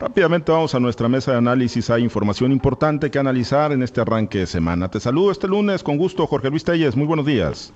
Rápidamente vamos a nuestra mesa de análisis. Hay información importante que analizar en este arranque de semana. Te saludo este lunes con gusto, Jorge Luis Telles. Muy buenos días.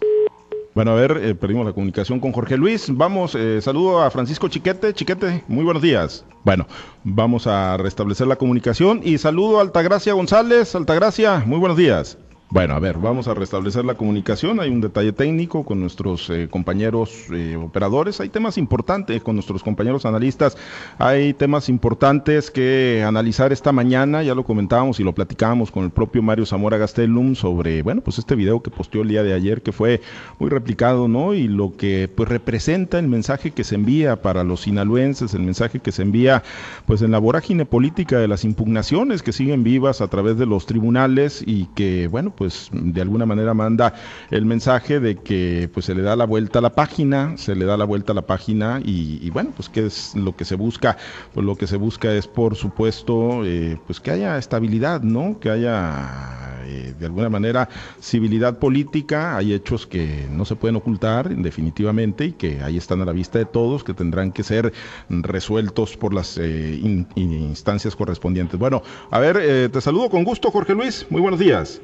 Bueno, a ver, eh, perdimos la comunicación con Jorge Luis. Vamos, eh, saludo a Francisco Chiquete. Chiquete, muy buenos días. Bueno, vamos a restablecer la comunicación y saludo a Altagracia González. Altagracia, muy buenos días. Bueno, a ver, vamos a restablecer la comunicación. Hay un detalle técnico con nuestros eh, compañeros eh, operadores. Hay temas importantes con nuestros compañeros analistas. Hay temas importantes que analizar esta mañana. Ya lo comentábamos y lo platicábamos con el propio Mario Zamora Gastelum sobre, bueno, pues este video que posteó el día de ayer que fue muy replicado, ¿no? Y lo que pues representa el mensaje que se envía para los sinaloenses, el mensaje que se envía pues en la vorágine política de las impugnaciones que siguen vivas a través de los tribunales y que, bueno, pues pues de alguna manera manda el mensaje de que pues se le da la vuelta a la página, se le da la vuelta a la página y, bueno, pues qué es lo que se busca, pues lo que se busca es por supuesto eh, pues que haya estabilidad, ¿no? Que haya eh, de alguna manera civilidad política, hay hechos que no se pueden ocultar definitivamente y que ahí están a la vista de todos, que tendrán que ser resueltos por las eh, instancias correspondientes. Bueno, a ver, te saludo con gusto Jorge Luis, muy buenos días.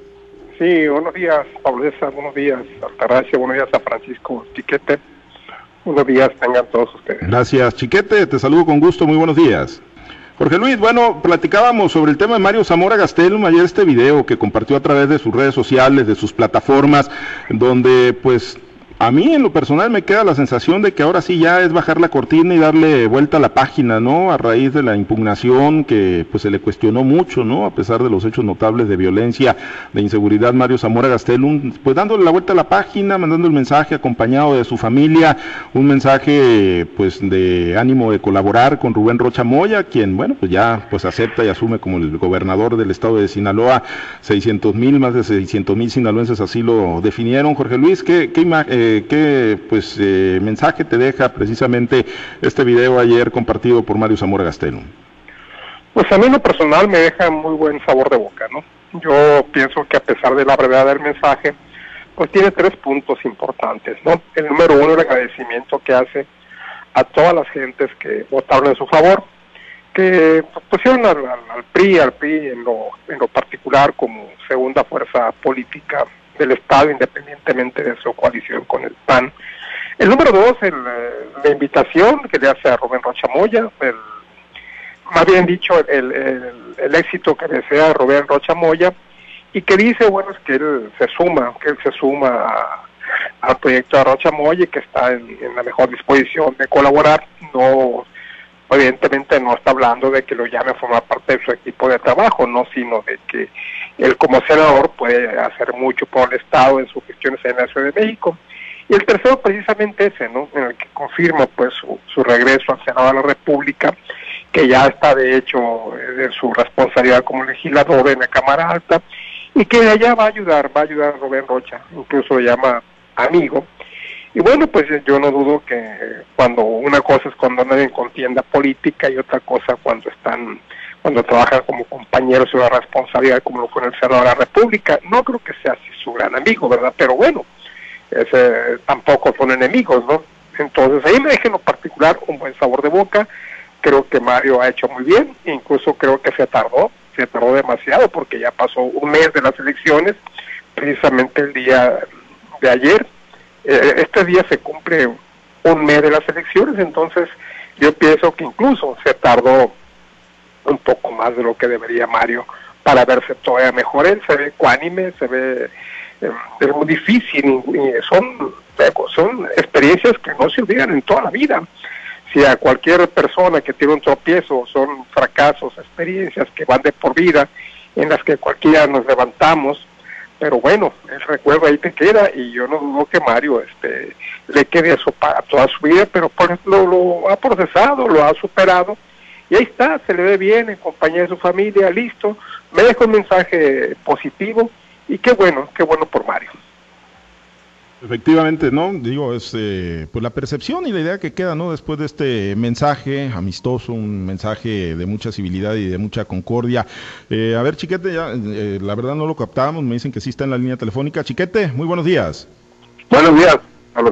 Sí, buenos días, Pablo César, buenos días, Altagracia, buenos días a Francisco Chiquete. Buenos días, tengan todos ustedes. Gracias, Chiquete, te saludo con gusto, muy buenos días. Jorge Luis, bueno, platicábamos sobre el tema de Mario Zamora Gastelum ayer este video que compartió a través de sus redes sociales, de sus plataformas, donde pues a mí en lo personal me queda la sensación de que ahora sí ya es bajar la cortina y darle vuelta a la página, ¿no? A raíz de la impugnación que pues se le cuestionó mucho, ¿no? A pesar de los hechos notables de violencia, de inseguridad, Mario Zamora Gastelum, pues dándole la vuelta a la página, mandando el mensaje acompañado de su familia, un mensaje pues de ánimo de colaborar con Rubén Rocha Moya, quien, bueno, pues ya pues acepta y asume como el gobernador del estado de Sinaloa, 600 mil, más de 600 mil sinaloenses así lo definieron. Jorge Luis, ¿qué, qué imagen? Qué pues, eh, mensaje te deja precisamente este video ayer compartido por Mario Zamora Gastelo? Pues a mí en lo personal me deja muy buen sabor de boca, ¿no? Yo pienso que a pesar de la brevedad del mensaje, pues tiene tres puntos importantes, ¿no? El número uno, el agradecimiento que hace a todas las gentes que votaron en su favor, que pusieron al, al, PRI, al PRI en lo, en lo particular como segunda fuerza política del Estado, independientemente de su coalición con el PAN. El número dos, el, eh, la invitación que le hace a Rubén Rochamoya, el, más bien dicho, el, el, éxito que desea Rubén Rochamoya, y que dice, bueno, es que él se suma, que él se suma al proyecto de Rochamoya y que está en, en la mejor disposición de colaborar, no evidentemente no está hablando de que lo llame a formar parte de su equipo de trabajo, no, sino de que él como senador puede hacer mucho por el Estado en sus gestiones en la Ciudad de México. Y el tercero precisamente ese, ¿no? En el que confirma pues su, regreso al Senado de la República, que ya está de hecho de su responsabilidad como legislador en la Cámara Alta, y que allá va a ayudar, va a ayudar a Rubén Rocha, incluso lo llama amigo. Y bueno, pues yo no dudo que cuando una cosa es cuando nadie contienda política y otra cosa cuando están cuando trabajan como compañeros de una responsabilidad como lo fue en el Senado de la República. No creo que sea así su gran amigo, ¿verdad? Pero bueno, ese, tampoco son enemigos, ¿no? Entonces ahí me deja en lo particular un buen sabor de boca. Creo que Mario ha hecho muy bien, incluso creo que se tardó, se tardó demasiado porque ya pasó un mes de las elecciones, precisamente el día de ayer. Eh, este día se cumple un mes de las elecciones, entonces yo pienso que incluso se tardó un poco más de lo que debería Mario para verse todavía mejor. Él se ve ecuánime, se ve, eh, es muy difícil, son, son experiencias que no se olvidan en toda la vida. Si a cualquier persona que tiene un tropiezo son fracasos, experiencias que van de por vida, en las que cualquiera nos levantamos, pero bueno, el recuerdo ahí te queda y yo no dudo que Mario este, le quede eso para toda su vida, pero por, lo, lo ha procesado, lo ha superado y ahí está, se le ve bien en compañía de su familia, listo. Me dejo un mensaje positivo y qué bueno, qué bueno por Mario. Efectivamente, ¿no? Digo, es eh, pues la percepción y la idea que queda, ¿no? Después de este mensaje amistoso, un mensaje de mucha civilidad y de mucha concordia. Eh, a ver, Chiquete, ya, eh, la verdad no lo captábamos, me dicen que sí está en la línea telefónica. Chiquete, muy buenos días. Buenos días,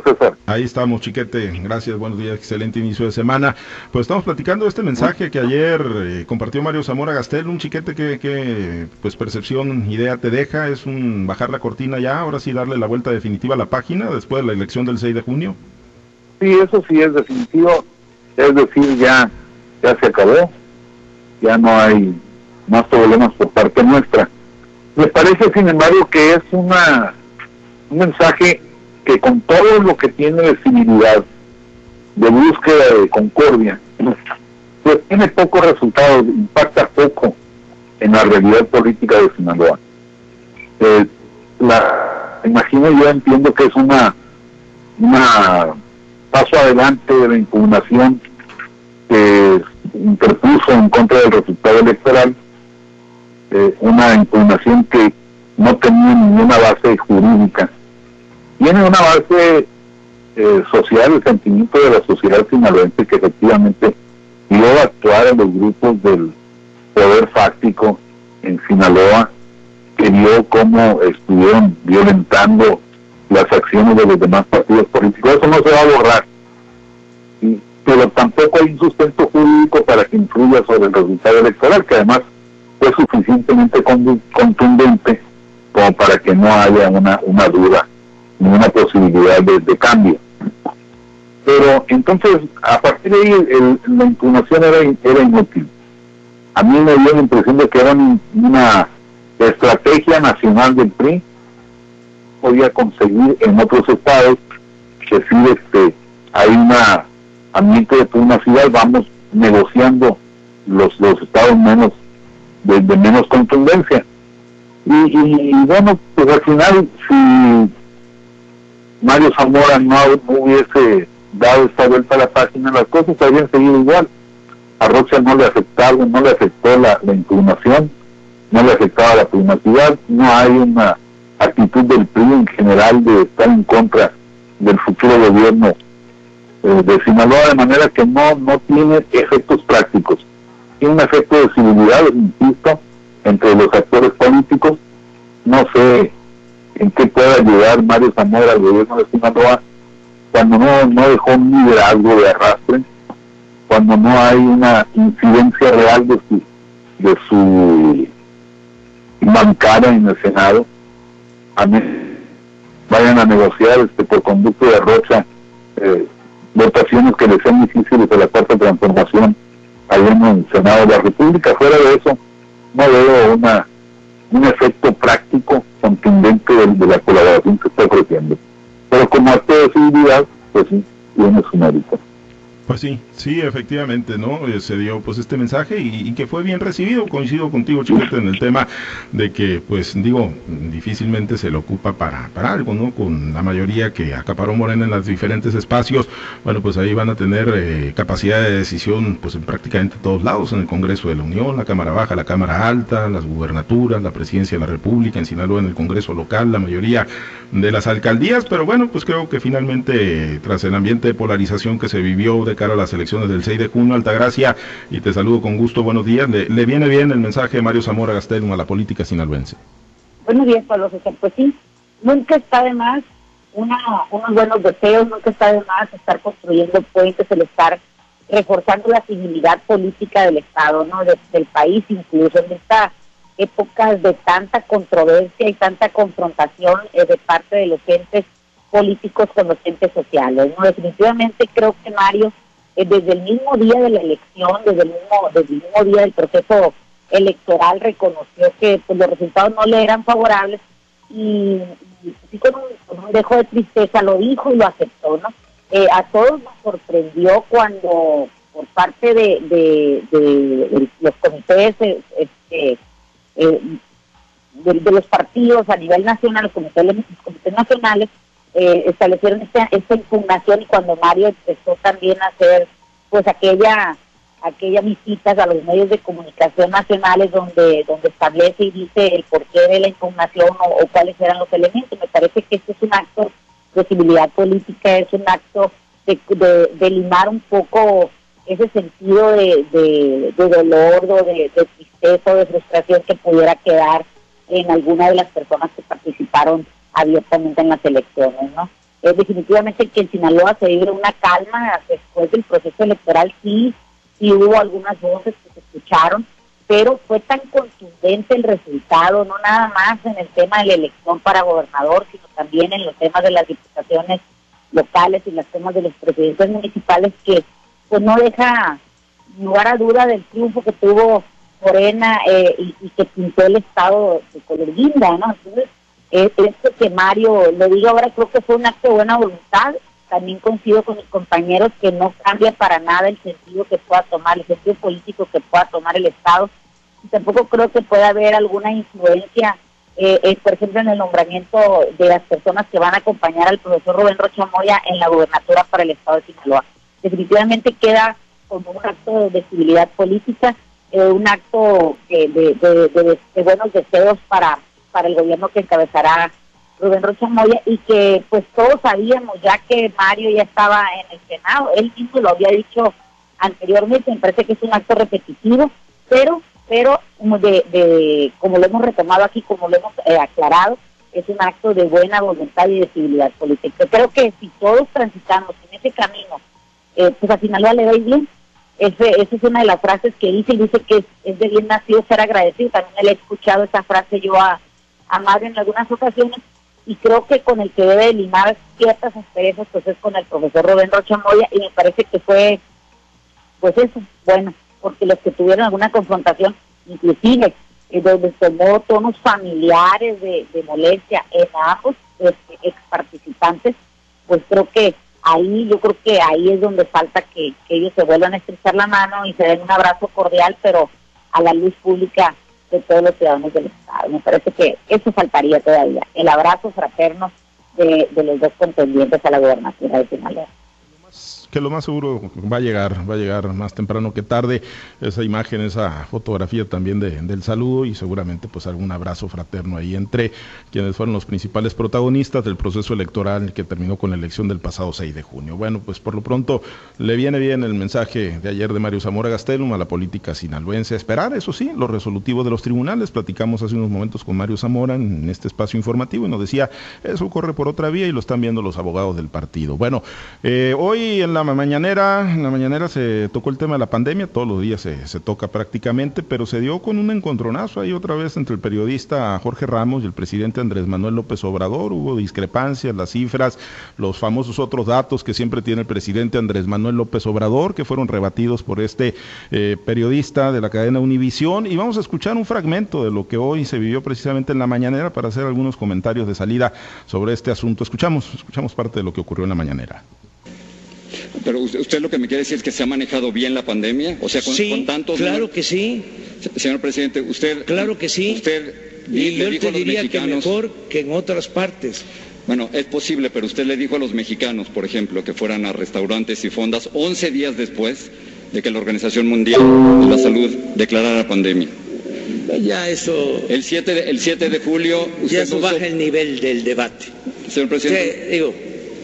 César. Ahí estamos, Chiquete. Gracias, buenos días, excelente inicio de semana. Pues estamos platicando de este mensaje que ayer eh, compartió Mario Zamora Gastel, un chiquete que, que, pues percepción, idea te deja, es un bajar la cortina ya, ahora sí darle la vuelta definitiva a la página después de la elección del 6 de junio. Sí, eso sí es definitivo, es decir, ya, ya se acabó, ya no hay más problemas por parte nuestra. Me parece, sin embargo, que es una un mensaje que con todo lo que tiene de civilidad, de búsqueda de concordia, pues tiene pocos resultados, impacta poco en la realidad política de Sinaloa. Eh, la, imagino yo entiendo que es una, una paso adelante de la impugnación que interpuso en contra del resultado electoral, eh, una impugnación que no tenía ninguna base jurídica tiene una base eh, social, el sentimiento de la sociedad sinaloense que efectivamente vio actuar a los grupos del poder fáctico en Sinaloa, que vio cómo estuvieron violentando las acciones de los demás partidos políticos. Eso no se va a borrar. pero tampoco hay un sustento jurídico para que influya sobre el resultado electoral, que además fue suficientemente contundente como para que no haya una duda ninguna posibilidad de, cambio. Pero entonces, a partir de ahí, la impugnación era, era inútil. A mí me dio la impresión de que era una estrategia nacional del PRI, podía conseguir en otros estados que si este, hay una ambiente de privacidad, vamos negociando los, los estados menos de, menos contundencia. Y, y, bueno, pues al final, si Mario Zamora no, hubiese dado esta vuelta a la página, las cosas habrían seguido igual. A Rocha no le afectaba, no le afectó la, impugnación, no le afectaba la privacidad, no hay una actitud del PRI en general de estar en contra del futuro gobierno eh, de Sinaloa, de manera que no, no tiene efectos prácticos. Tiene un efecto de civilidad, insisto, entre los actores políticos. No sé en qué puede ayudar Mario Zamora al gobierno de Sinaloa cuando no, no dejó un liderazgo de arrastre, cuando no hay una incidencia real de su, de su bancada en el Senado, a mí, vayan a negociar este por conducto de Rocha eh, votaciones que le sean difíciles de la cuarta transformación allá en el Senado de la República. Fuera de eso, no veo una un efecto práctico contundente de, la colaboración que está ofreciendo. Pero como acto de civilidad, pues sí, tiene su mérito. Pues sí, sí, efectivamente, ¿no? Eh, se dio pues este mensaje y, que fue bien recibido. Coincido contigo, Chiquete, en el tema de que, pues digo, difícilmente se le ocupa para, para algo, ¿no? Con la mayoría que acaparó Morena en los diferentes espacios, bueno, pues ahí van a tener eh, capacidad de decisión, pues en prácticamente todos lados, en el Congreso de la Unión, la Cámara Baja, la Cámara Alta, las gubernaturas, la Presidencia de la República, en Sinaloa, en el Congreso local, la mayoría de las alcaldías, pero bueno, pues creo que finalmente, tras el ambiente de polarización que se vivió de cara a las elecciones del 6 de junio, Altagracia, y te saludo con gusto, buenos días. Le, viene bien el mensaje de Mario Zamora Gastelum a la política sinaloense. Buenos días, Pablo César. Pues sí, nunca está de más una, unos buenos deseos, nunca está de más estar construyendo puentes, el estar reforzando la civilidad política del Estado, ¿no? del país, incluso en esta épocas de tanta controversia y tanta confrontación eh, de parte de los entes políticos con los entes sociales. Definitivamente creo que Mario, desde el mismo día de la elección, desde el mismo, desde el mismo día del proceso electoral, reconoció que pues, los resultados no le eran favorables y, con, un, dejo de tristeza lo dijo y lo aceptó. Eh, a todos nos sorprendió cuando por parte de, los comités este, eh, de, los partidos a nivel nacional, los comités, nacionales, eh, establecieron esta, esta impugnación y cuando Mario empezó también a hacer pues aquella aquellas visitas a los medios de comunicación nacionales donde donde establece y dice el porqué de la impugnación o, cuáles eran los elementos. Me parece que este es un acto de civilidad política, es un acto de, de, limar un poco ese sentido de, de, dolor o de, de tristeza o de frustración que pudiera quedar en alguna de las personas que participaron abiertamente en las elecciones, ¿no? Eh, definitivamente que en Sinaloa se vive una calma después del proceso electoral, sí, sí hubo algunas voces que se escucharon, pero fue tan contundente el resultado, no nada más en el tema de la elección para gobernador, sino también en los temas de las diputaciones locales y los temas de los presidentes municipales, que pues no deja lugar a duda del triunfo que tuvo Morena eh, y, que pintó el estado de color guinda, ¿no? Entonces, eh, esto que Mario lo digo ahora creo que fue un acto de buena voluntad, también coincido con mis compañeros que no cambia para nada el sentido que pueda tomar, el sentido político que pueda tomar el Estado. Y tampoco creo que pueda haber alguna influencia, eh, eh, por ejemplo, en el nombramiento de las personas que van a acompañar al profesor Rubén Rocha Moya en la gubernatura para el Estado de Sinaloa. Definitivamente queda como un acto de civilidad política, eh, un acto de, de, buenos deseos para, para el gobierno que encabezará Rubén Rocha Moya y que pues todos sabíamos ya que Mario ya estaba en el Senado, él mismo lo había dicho anteriormente, me parece que es un acto repetitivo, pero pero de, de como lo hemos retomado aquí, como lo hemos eh, aclarado, es un acto de buena voluntad y de civilidad política. Creo que si todos transitamos en ese camino, eh, pues a Sinaloa le doy bien. Ese, esa es una de las frases que dice y dice que es, de bien nacido ser agradecido. También le he escuchado esa frase yo a, a Mario en algunas ocasiones y creo que con el que debe limar ciertas asperezas pues es con el profesor Rubén Rocha y me parece que fue pues eso, bueno, porque los que tuvieron alguna confrontación, inclusive eh, donde tomó tonos familiares de, molestia en ambos este, ex participantes, pues creo que ahí, yo creo que ahí es donde falta que ellos se vuelvan a estrechar la mano y se den un abrazo cordial, pero a la luz pública de todos los ciudadanos del Estado. Me parece que eso faltaría todavía, el abrazo fraterno de, de los dos contendientes a la gobernatura de Sinaloa que lo más seguro va a llegar, va a llegar más temprano que tarde esa imagen, esa fotografía también de, del saludo y seguramente pues algún abrazo fraterno ahí entre quienes fueron los principales protagonistas del proceso electoral que terminó con la elección del pasado 6 de junio. Bueno, pues por lo pronto le viene bien el mensaje de ayer de Mario Zamora Gastelum a la política sinaloense. Esperar, eso sí, los resolutivos de los tribunales. Platicamos hace unos momentos con Mario Zamora en este espacio informativo y nos decía, eso corre por otra vía y lo están viendo los abogados del partido. Bueno, eh, hoy en la mañanera, en la mañanera se tocó el tema de la pandemia, todos los días se, toca prácticamente, pero se dio con un encontronazo ahí otra vez entre el periodista Jorge Ramos y el presidente Andrés Manuel López Obrador. Hubo discrepancias, las cifras, los famosos otros datos que siempre tiene el presidente Andrés Manuel López Obrador, que fueron rebatidos por este eh, periodista de la cadena Univisión. Y vamos a escuchar un fragmento de lo que hoy se vivió precisamente en la mañanera para hacer algunos comentarios de salida sobre este asunto. Escuchamos, escuchamos parte de lo que ocurrió en la mañanera. Pero usted, lo que me quiere decir es que se ha manejado bien la pandemia, o sea, con, sí, tantos. Claro que sí. Señor presidente, usted. Claro que sí. Usted y yo te diría que mejor que en otras partes. Bueno, es posible, pero usted le dijo a los mexicanos, por ejemplo, que fueran a restaurantes y fondas 11 días después de que la Organización Mundial de la Salud declarara la pandemia. Ya eso. El 7 de, el 7 de julio. ya eso baja el nivel del debate. Señor presidente. digo.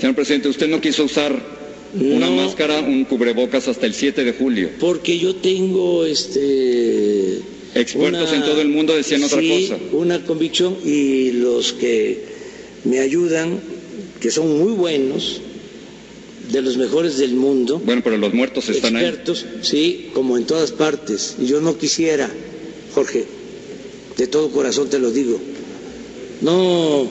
Señor presidente, usted no quiso usar una máscara, un cubrebocas hasta el 7 de julio. Porque yo tengo este expertos en todo el mundo decían otra cosa. Una convicción y los que me ayudan, que son muy buenos, de los mejores del mundo. Bueno, pero los muertos están expertos, sí, como en todas partes. Y yo no quisiera, Jorge, de todo corazón te lo digo, no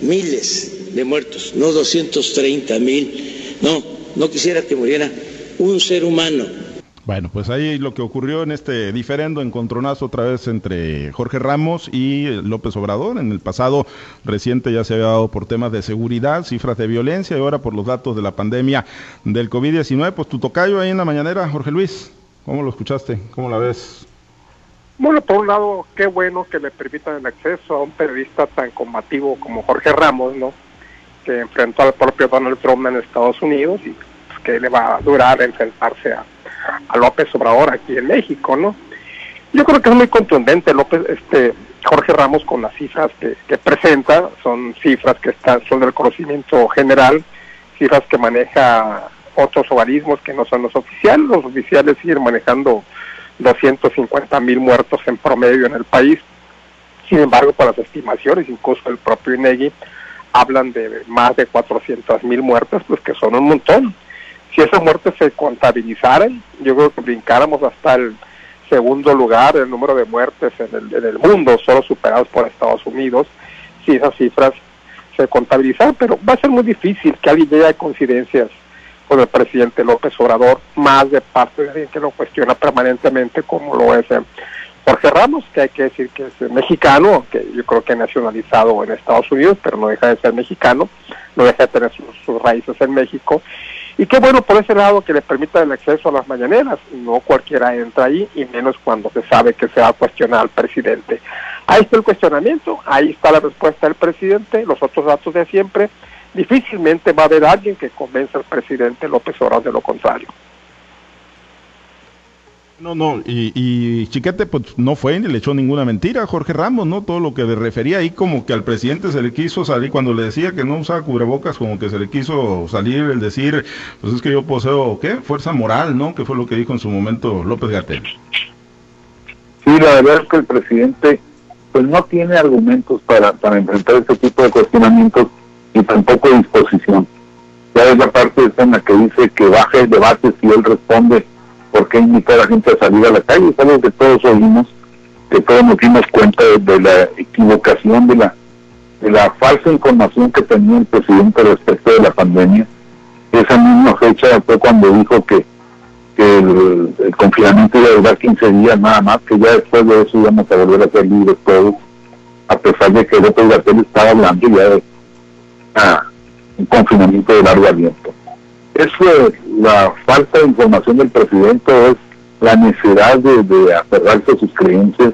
miles de muertos, no 230 mil, no, no quisiera que muriera un ser humano. Bueno, pues ahí lo que ocurrió en este diferendo, encontronazo otra vez entre Jorge Ramos y López Obrador. En el pasado reciente ya se había dado por temas de seguridad, cifras de violencia y ahora por los datos de la pandemia del COVID-19. Pues tu tocayo ahí en la mañanera, Jorge Luis, ¿cómo lo escuchaste? ¿Cómo la ves? Bueno, por un lado, qué bueno que le permitan el acceso a un periodista tan combativo como Jorge Ramos, ¿no? Que enfrentó al propio Donald Trump en Estados Unidos y pues, que le va a durar enfrentarse a, López Obrador aquí en México, ¿no? Yo creo que es muy contundente López, este Jorge Ramos con las cifras que, presenta, son cifras que están, son del conocimiento general, cifras que maneja otros organismos que no son los oficiales, los oficiales siguen manejando 250 mil muertos en promedio en el país, sin embargo, para las estimaciones, incluso el propio INEGI, hablan de más de 400 mil muertes, pues que son un montón. Si esas muertes se contabilizaran, yo creo que brincáramos hasta el segundo lugar el número de muertes en el, en el mundo, solo superados por Estados Unidos, si esas cifras se contabilizan, pero va a ser muy difícil que alguien llegue coincidencias con el presidente López Obrador, más de parte de alguien que lo cuestiona permanentemente, como lo es Jorge Ramos, que hay que decir que es mexicano, que yo creo que nacionalizado en Estados Unidos, pero no deja de ser mexicano, no deja de tener sus, sus raíces en México. Y qué bueno por ese lado que le permita el acceso a las mañaneras, no cualquiera entra ahí, y menos cuando se sabe que se va a cuestionar al presidente. Ahí está el cuestionamiento, ahí está la respuesta del presidente, los otros datos de siempre. Difícilmente va a haber alguien que convenza al presidente López Obrador de lo contrario. No, no, y, y, Chiquete pues no fue ni le echó ninguna mentira a Jorge Ramos, ¿no? Todo lo que le refería ahí como que al presidente se le quiso salir, cuando le decía que no usaba cubrebocas, como que se le quiso salir el decir, pues es que yo poseo, ¿qué? Fuerza moral, ¿no? Que fue lo que dijo en su momento López Gatel. Sí, la verdad es que el presidente pues no tiene argumentos para, para enfrentar este tipo de cuestionamientos y tampoco disposición. Ya es la parte esa en la que dice que baje el debate si él responde por qué invitar a la gente a salir a la calle, es que todos oímos, que todos nos dimos cuenta de, la equivocación, de la, de la falsa información que tenía el presidente respecto de la pandemia. Esa misma fecha fue cuando dijo que, que el, confinamiento iba a durar 15 días nada más, que ya después de eso íbamos a volver a ser libres todos, a pesar de que López Gatel estaba hablando ya de ah, un confinamiento de largo aliento es la falta de información del presidente, es la necesidad de, aferrarse a sus creencias,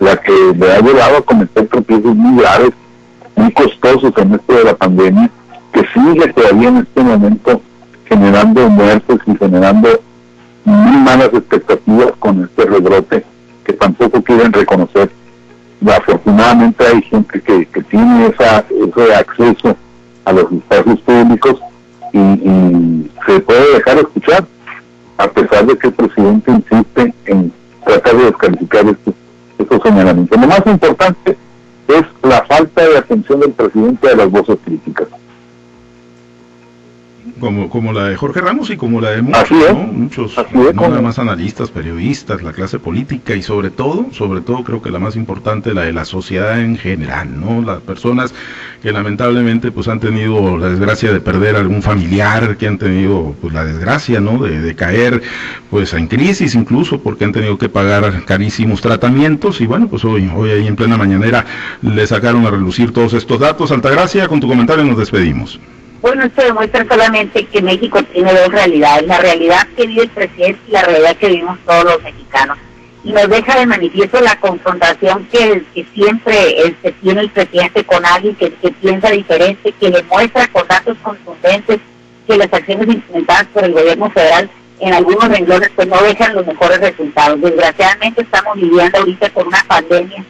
la que le ha llevado a cometer tropiezos muy graves, muy costosos en esto de la pandemia, que sigue todavía en este momento generando muertes y generando muy malas expectativas con este rebrote que tampoco quieren reconocer. Afortunadamente hay gente que, que tiene esa, ese acceso a los espacios públicos y, se puede dejar escuchar, a pesar de que el presidente insiste en tratar de descalificar estos, estos señalamientos. Lo más importante es la falta de atención del presidente a las voces críticas como, como la de Jorge Ramos y como la de muchos, ¿no? muchos no nada más analistas, periodistas, la clase política y sobre todo, sobre todo creo que la más importante, la de la sociedad en general, ¿no? Las personas que lamentablemente pues han tenido la desgracia de perder algún familiar, que han tenido pues la desgracia, ¿no? De, de caer pues en crisis incluso porque han tenido que pagar carísimos tratamientos y bueno, pues hoy, hoy ahí en plena mañanera le sacaron a relucir todos estos datos. Altagracia, con tu comentario nos despedimos. Bueno, esto demuestra solamente que México tiene dos realidades, la realidad que vive el presidente y la realidad que vivimos todos los mexicanos. Y nos deja de manifiesto la confrontación que, siempre este, tiene el presidente con alguien que, piensa diferente, que le muestra con datos contundentes que las acciones implementadas por el gobierno federal en algunos renglones pues no dejan los mejores resultados. Desgraciadamente estamos viviendo ahorita con una pandemia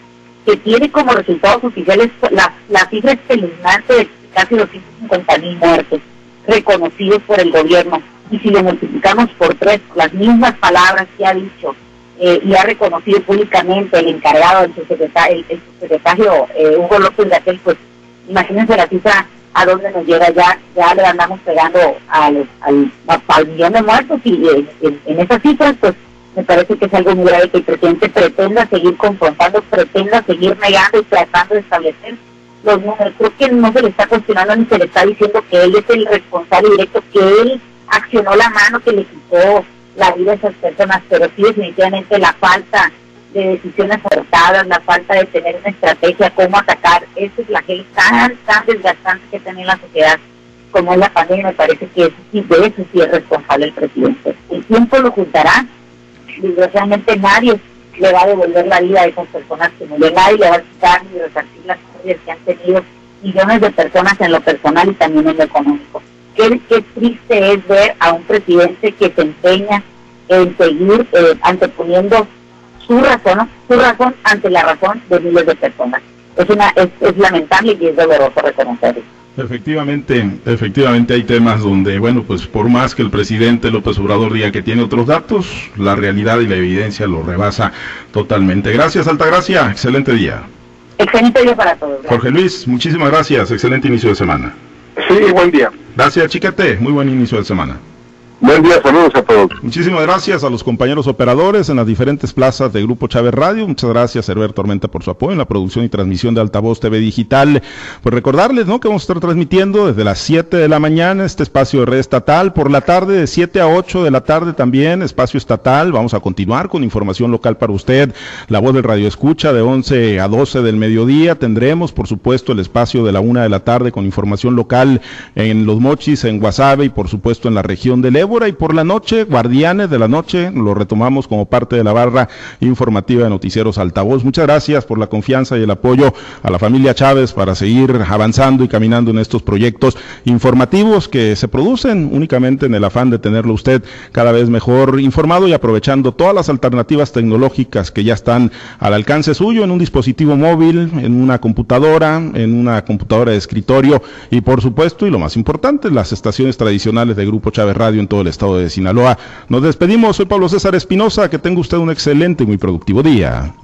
que tiene como resultados oficiales la, la cifra espeluznante de casi 250 mil muertes reconocidos por el gobierno. Y si lo multiplicamos por tres, las mismas palabras que ha dicho eh, y ha reconocido públicamente el encargado, el subsecretario, eh, Hugo López Gatel, pues imagínense la cifra a dónde nos llega ya, ya le andamos pegando al, al, millón de muertos y eh, en, en esas cifras, pues me parece que es algo muy grave que el presidente pretenda seguir confrontando, pretenda seguir negando y tratando de establecer los números. Creo que no se le está cuestionando ni se le está diciendo que él es el responsable directo, que él accionó la mano que le quitó la vida a esas personas, pero sí definitivamente la falta de decisiones acertadas, la falta de tener una estrategia, cómo atacar, esa es la que es tan, tan desgastante que tiene la sociedad como es la pandemia, me parece que eso sí, de eso sí es responsable el presidente. El tiempo lo juntará, desgraciadamente nadie le va a devolver la vida a esas personas que murieron, nadie le va a quitar ni resarcir las que han tenido millones de personas en lo personal y también en lo económico. Qué, qué triste es ver a un presidente que se empeña en seguir eh, anteponiendo su razón, su razón ante la razón de miles de personas. Es, una, es, es lamentable y es doloroso reconocerlo. Efectivamente, efectivamente hay temas donde, bueno, pues por más que el presidente López Obrador diga que tiene otros datos, la realidad y la evidencia lo rebasa totalmente. Gracias, Altagracia. Excelente día. Excelente día para todos. Jorge Luis, muchísimas gracias. Excelente inicio de semana. Sí, buen día. Gracias, Chiquete. Muy buen inicio de semana. Buen día, saludos a todos. Muchísimas gracias a los compañeros operadores en las diferentes plazas de Grupo Chávez Radio. Muchas gracias, Herbert Tormenta, por su apoyo en la producción y transmisión de Altavoz TV Digital. Pues recordarles, ¿no? Que vamos a estar transmitiendo desde las 7 de la mañana este espacio de red estatal. Por la tarde, de 7 a 8 de la tarde también, espacio estatal. Vamos a continuar con información local para usted. La voz del radio escucha de 11 a 12 del mediodía. Tendremos, por supuesto, el espacio de la 1 de la tarde con información local en Los Mochis, en Guasave y, por supuesto, en la región del Evo y por la noche, Guardianes de la Noche, lo retomamos como parte de la barra informativa de Noticieros Altavoz. Muchas gracias por la confianza y el apoyo a la familia Chávez para seguir avanzando y caminando en estos proyectos informativos que se producen únicamente en el afán de tenerlo usted cada vez mejor informado y aprovechando todas las alternativas tecnológicas que ya están al alcance suyo en un dispositivo móvil, en una computadora, en una computadora de escritorio y por supuesto, y lo más importante, las estaciones tradicionales de Grupo Chávez Radio todo el estado de Sinaloa. Nos despedimos, soy Pablo César Espinosa, que tenga usted un excelente y muy productivo día.